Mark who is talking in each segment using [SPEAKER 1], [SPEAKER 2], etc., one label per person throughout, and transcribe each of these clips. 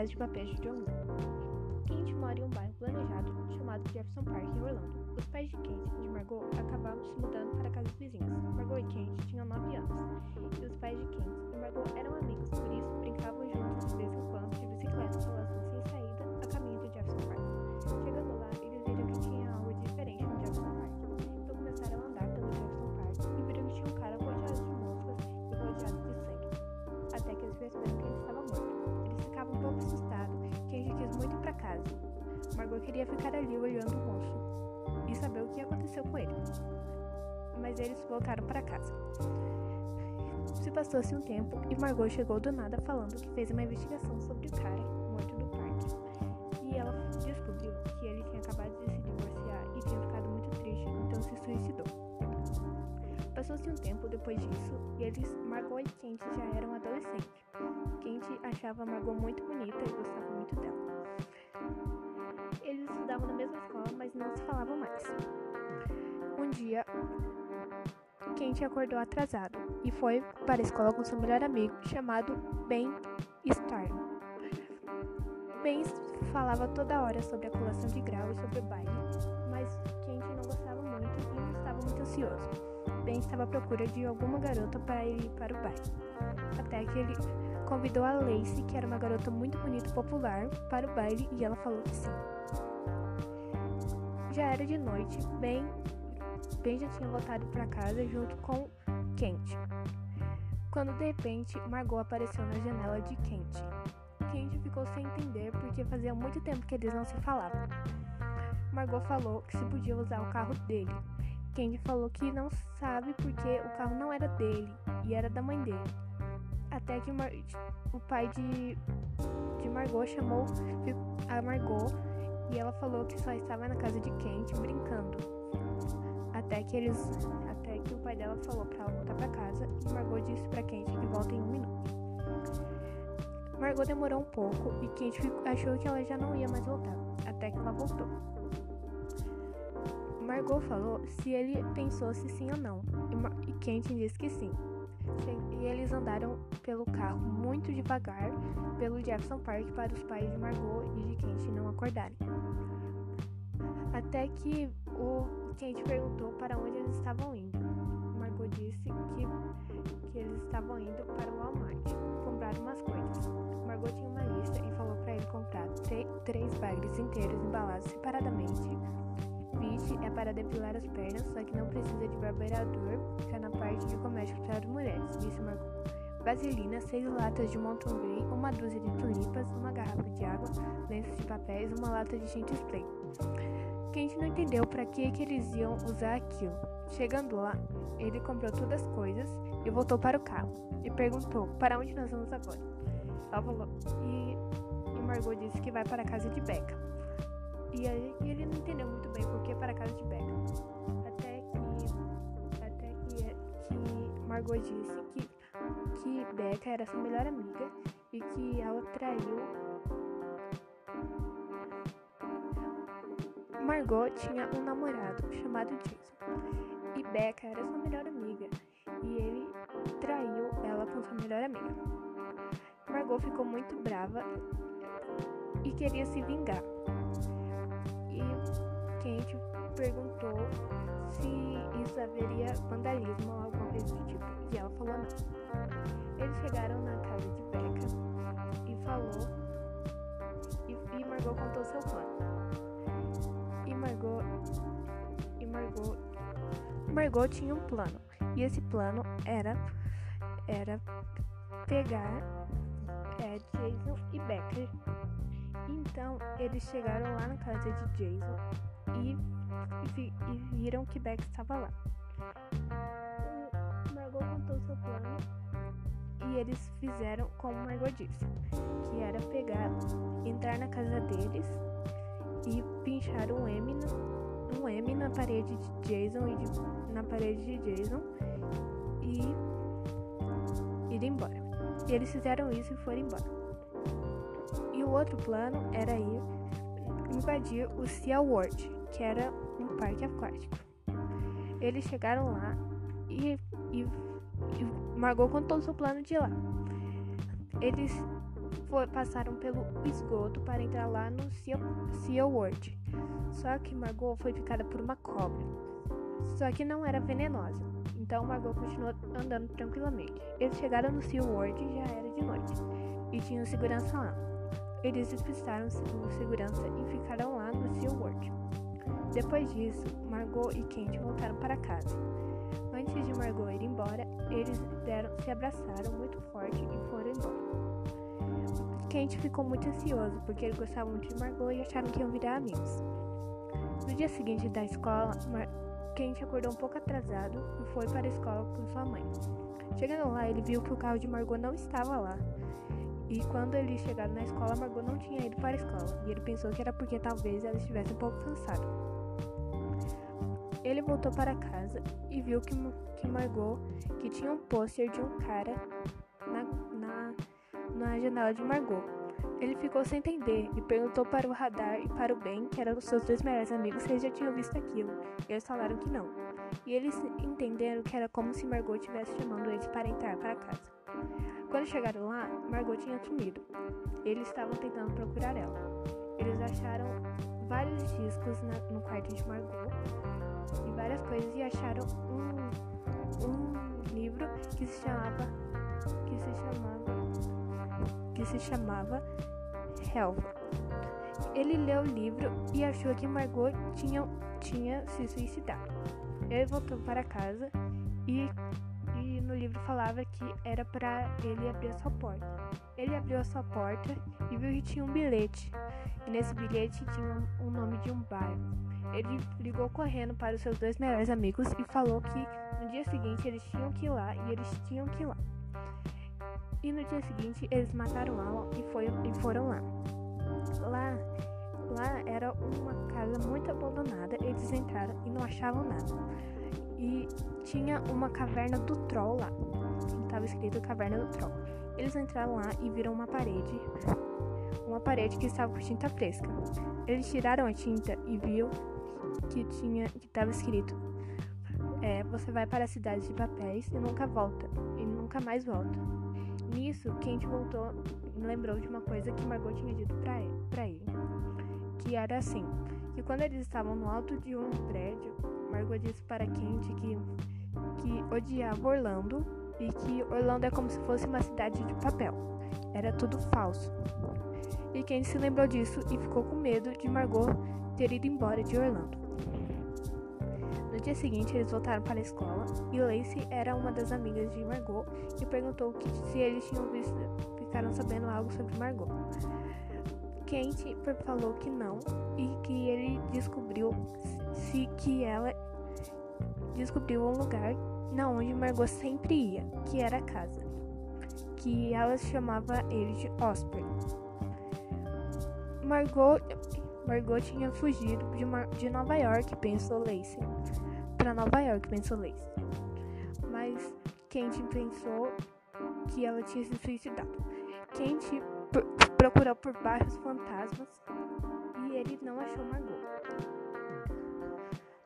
[SPEAKER 1] Peças de Papéis de John Kent mora em um bairro planejado chamado Jefferson Park, em Orlando. Os pais de Kent e de Margot acabaram se mudando para casas vizinhas. Margot e Kent tinham 9 anos, e os pais de Kent e Margot eram amigos, por isso brincavam aconteceu com ele. Mas eles voltaram para casa. Se passou-se um tempo e Margot chegou do nada falando que fez uma investigação sobre o cara morto no parque. E ela descobriu que ele tinha acabado de se divorciar e tinha ficado muito triste, então se suicidou. Passou-se um tempo depois disso e eles, Margot e Kent já eram adolescentes. Kent achava Margot muito bonita e gostava muito dela. Eles estudavam na mesma escola, mas não se falavam mais. Um dia, Kent acordou atrasado e foi para a escola com seu melhor amigo, chamado Ben Starr. Ben falava toda hora sobre a colação de grau e sobre o baile, mas Kent não gostava muito e não estava muito ansioso. Ben estava à procura de alguma garota para ir para o baile, até que ele convidou a Lacey, que era uma garota muito bonita e popular, para o baile e ela falou que sim. Já era de noite, Ben, ben já tinha voltado para casa junto com Kent. Quando de repente Margot apareceu na janela de Kent. Kent ficou sem entender porque fazia muito tempo que eles não se falavam. Margot falou que se podia usar o carro dele. Kent falou que não sabe porque o carro não era dele e era da mãe dele. Até que Mar o pai de, de Margot chamou a Margot e ela falou que só estava na casa de Kent brincando. Até que eles, até que o pai dela falou para ela voltar para casa e Margot disse para Kent que volta em um minuto. Margot demorou um pouco e Kent achou que ela já não ia mais voltar, até que ela voltou. Margot falou se ele pensou se sim ou não, e Kent disse que sim. E eles andaram pelo carro muito devagar pelo Jefferson Park para os pais de Margot e de Kent não acordarem. Até que o Kent perguntou para onde eles estavam indo. Margot disse que, que eles estavam indo para o Walmart comprar umas coisas. Margot tinha uma lista e falou para ele comprar três bagres inteiros embalados separadamente Vite é para depilar as pernas, só que não precisa de barbeador, fica na parte de comércio para as mulheres, disse Margot. Vaselina, seis latas de Mountain uma dúzia de tulipas, uma garrafa de água, lenços de papéis, uma lata de tinta spray. Kent não entendeu para que, que eles iam usar aquilo. Chegando lá, ele comprou todas as coisas e voltou para o carro. E perguntou, para onde nós vamos agora? Ela falou, e, e Margot disse que vai para a casa de Becca. E aí ele não entendeu muito bem por que para a casa de Becca. Até que. Até que, que Margot disse que, que Becca era sua melhor amiga e que ela traiu. Margot tinha um namorado chamado Jason. E Becca era sua melhor amiga. E ele traiu ela com sua melhor amiga. Margot ficou muito brava e queria se vingar e Kent perguntou se isso haveria vandalismo ou alguma coisa do tipo, e ela falou não. Eles chegaram na casa de Becca e falou, e, e Margot contou seu plano. Margot tinha um plano, e esse plano era, era pegar é, Jason e Becca então eles chegaram lá na casa de Jason e, e, viram que Beck estava lá. Margot contou seu plano e eles fizeram como Margot disse, que era pegar, entrar na casa deles e pinchar um M um M na parede de Jason e de, na parede de Jason e ir embora. E eles fizeram isso e foram embora. E o outro plano era ir invadir o Sea World, que era um parque aquático. Eles chegaram lá e, e, e Margot contou o seu plano de lá. Eles foi, passaram pelo esgoto para entrar lá no Sea World. Só que Margot foi picada por uma cobra. Só que não era venenosa. Então Margot continuou andando tranquilamente. Eles chegaram no Sea World e já era de noite. E tinha segurança lá. Eles despistaram o segurança e ficaram lá no Sea World. Depois disso, Margot e Kent voltaram para casa. Antes de Margot ir embora, eles deram, se abraçaram muito forte e foram embora. Kent ficou muito ansioso porque ele gostava muito de Margot e acharam que iam virar amigos. No dia seguinte da escola, Mar Kent acordou um pouco atrasado e foi para a escola com sua mãe. Chegando lá, ele viu que o carro de Margot não estava lá. E quando eles chegaram na escola, Margot não tinha ido para a escola. E ele pensou que era porque talvez ela estivesse um pouco cansada. Ele voltou para casa e viu que, que Margot que tinha um pôster de um cara na, na, na janela de Margot. Ele ficou sem entender e perguntou para o Radar e para o Ben, que eram os seus dois melhores amigos, se eles já tinham visto aquilo. Eles falaram que não. E eles entenderam que era como se Margot estivesse chamando eles para entrar para casa. Quando chegaram lá, Margot tinha sumido. Eles estavam tentando procurar ela. Eles acharam vários discos na, no quarto de Margot e várias coisas e acharam um, um livro que se chamava que se chamava que se chamava Helva. Ele leu o livro e achou que Margot tinha, tinha se suicidado. Ele voltou para casa e, e no livro falava que era para ele abrir a sua porta. Ele abriu a sua porta e viu que tinha um bilhete. E nesse bilhete tinha o um nome de um bairro. Ele ligou correndo para os seus dois melhores amigos e falou que no dia seguinte eles tinham que ir lá e eles tinham que ir lá. E no dia seguinte eles mataram Alan e, foi, e foram lá. Lá, lá era uma casa muito abandonada. Eles entraram e não achavam nada. E tinha uma caverna do troll lá. Estava escrito caverna do troll. Eles entraram lá e viram uma parede uma parede que estava com tinta fresca. Eles tiraram a tinta e viu que tinha que estava escrito é, você vai para a cidade de papéis e nunca volta e nunca mais volta. Nisso, Kent voltou e lembrou de uma coisa que Margot tinha dito para ele, ele, que era assim, que quando eles estavam no alto de um prédio, Margot disse para Kent que que odiava Orlando e que Orlando é como se fosse uma cidade de papel. Era tudo falso. E Kent se lembrou disso e ficou com medo de Margot ter ido embora de Orlando. No dia seguinte, eles voltaram para a escola e Lacey era uma das amigas de Margot e perguntou que, se eles tinham visto, ficaram sabendo algo sobre Margot. Kent falou que não e que ele descobriu se que ela descobriu um lugar na onde Margot sempre ia, que era a casa, que ela chamava ele de Osprey. Margot Margot tinha fugido de, de Nova York, pensou Lacey. Para Nova York, pensou Lacey. Mas Kent pensou que ela tinha se suicidado. Kent pr procurou por bairros fantasmas e ele não achou Margot.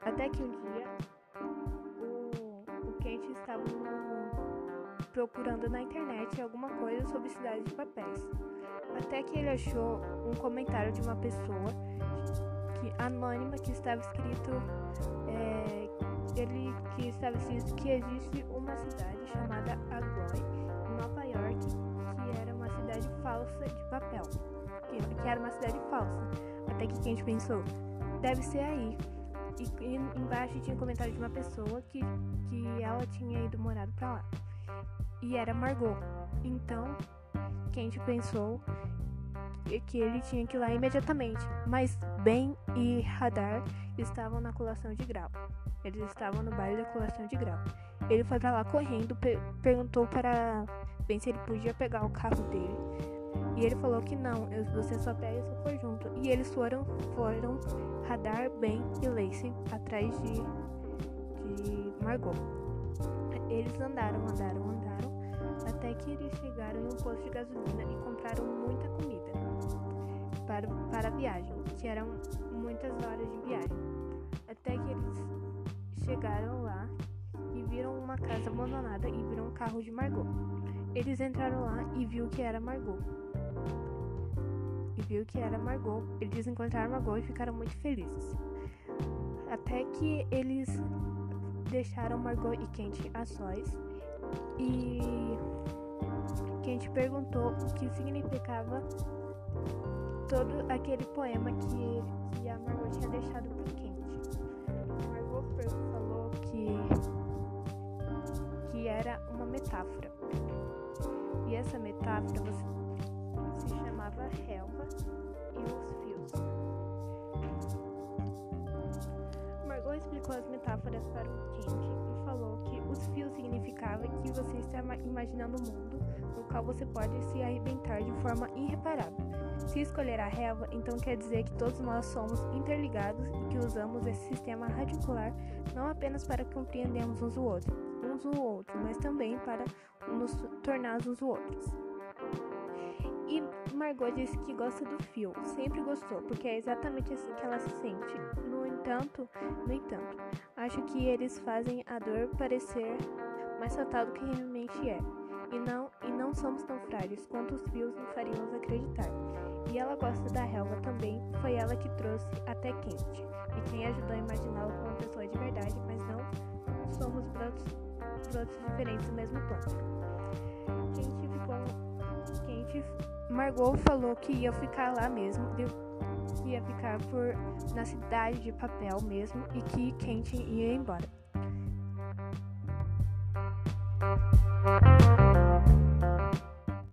[SPEAKER 1] Até que um dia o, o Kent estava no, procurando na internet alguma coisa sobre cidade de papéis. Até que ele achou um comentário de uma pessoa que, anônima que estava escrito é, ele que escrito que existe uma cidade chamada Agloy em Nova York que era uma cidade falsa de papel que, que era uma cidade falsa até que a gente pensou deve ser aí. E, e embaixo tinha um comentário de uma pessoa que, que ela tinha ido morado para lá. E era Margot. Então Kent pensou que ele tinha que ir lá imediatamente, mas Ben e Radar estavam na colação de grau. Eles estavam no baile da colação de grau. Ele foi para lá correndo, per perguntou para Ben se ele podia pegar o carro dele. E ele falou que não, você só pega se eu for junto. E eles foram, foram Radar, Ben e Lacey atrás de, de Margot. Eles andaram, andaram, andaram até que eles chegaram em um posto de gasolina e compraram muita comida para, para a viagem, que eram muitas horas de viagem. Até que eles chegaram lá e viram uma casa abandonada e viram um carro de Margot. Eles entraram lá e viu que era Margot. e viu que era Margot. Eles encontraram Margot e ficaram muito felizes. Até que eles deixaram Margot e Kent a sós e Kent perguntou o que significava todo aquele poema que, que a Margot tinha deixado para Kent. Margot falou que, que era uma metáfora. E essa metáfora se chamava relva e os explicou as metáforas para o Kent e falou que os fios significavam que você está imaginando um mundo no qual você pode se arrebentar de forma irreparável. Se escolher a relva, então quer dizer que todos nós somos interligados e que usamos esse sistema radicular não apenas para compreendermos uns, outro, uns o outro, mas também para nos tornar uns outros. Margot disse que gosta do fio, sempre gostou, porque é exatamente assim que ela se sente. No entanto, no entanto, acho que eles fazem a dor parecer mais fatal do que realmente é. E não, e não somos tão frágeis quanto os fios nos fariam acreditar. E ela gosta da relva também, foi ela que trouxe até quente, e quem ajudou a imaginá-la como pessoa de verdade, mas não somos brotos, brotos diferentes do mesmo plano. Quente ficou. Quente. Margot falou que ia ficar lá mesmo, que ia ficar por na cidade de papel mesmo e que Quente ia embora.